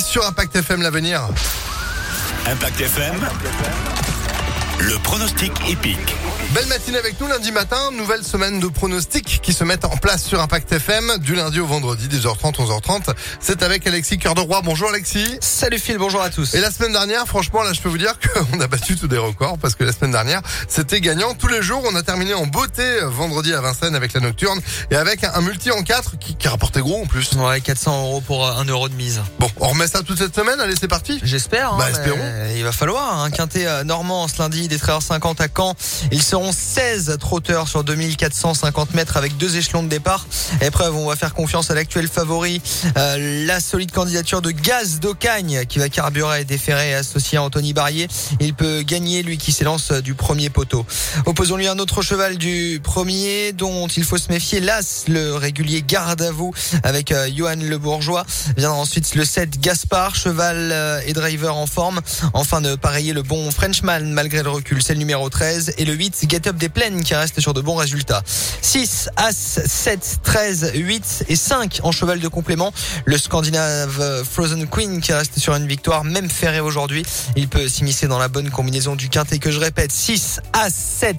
Sur Impact FM l'avenir. Impact FM, le pronostic épique. Belle matinée avec nous lundi matin, nouvelle semaine de pronostics qui se mettent en place sur Impact FM du lundi au vendredi 10h30 11h30. C'est avec Alexis Cœur de Roi. Bonjour Alexis. Salut Phil, bonjour à tous. Et la semaine dernière, franchement, là, je peux vous dire qu'on a battu tous des records parce que la semaine dernière, c'était gagnant tous les jours. On a terminé en beauté euh, vendredi à Vincennes avec la nocturne et avec un multi en 4 qui, qui rapportait gros en plus. Ouais, 400 euros pour euh, un euro de mise. Bon, on remet ça toute cette semaine. Allez, c'est parti. J'espère. Bah, hein, espérons. mais Il va falloir. Un quintet euh, normand ce lundi, des 13h50 à Caen. Seront 16 trotteurs sur 2450 mètres avec deux échelons de départ. Épreuve, on va faire confiance à l'actuel favori, euh, la solide candidature de Gaz d'Ocagne qui va carburer et déférer associé à Anthony Barrier. Il peut gagner, lui qui s'élance du premier poteau. Opposons-lui un autre cheval du premier dont il faut se méfier. L'As, le régulier garde à vous avec euh, Johan Le Bourgeois. Viendra ensuite le 7 Gaspard, cheval euh, et driver en forme. Enfin de pareiller le bon Frenchman malgré le recul, c'est le numéro 13. Et le 8 Get Up des Plaines qui reste sur de bons résultats. 6, As, 7, 13, 8 et 5 en cheval de complément. Le Scandinave Frozen Queen qui reste sur une victoire, même ferré aujourd'hui. Il peut s'immiscer dans la bonne combinaison du quintet que je répète. 6, As, 7,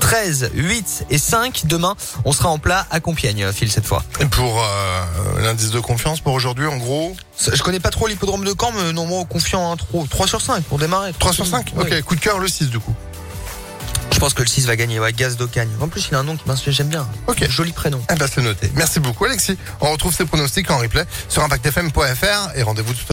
13, 8 et 5. Demain, on sera en plat à Compiègne, Phil, cette fois. Et pour euh, l'indice de confiance pour aujourd'hui, en gros, Je connais pas trop l'hippodrome de Caen, mais non, moi, confiant, hein, 3, 3 sur 5 pour démarrer. 3 sur 5 Oui. Ok, coup de cœur le 6 du coup. Je pense que le 6 va gagner, ouais, Gaz d'Ocagne. En plus, il a un nom qui m'inspire, j'aime bien. Ok. Joli prénom. Eh ben c'est noté. Merci beaucoup Alexis. On retrouve ces pronostics en replay sur impactfm.fr et rendez-vous tout à l'heure.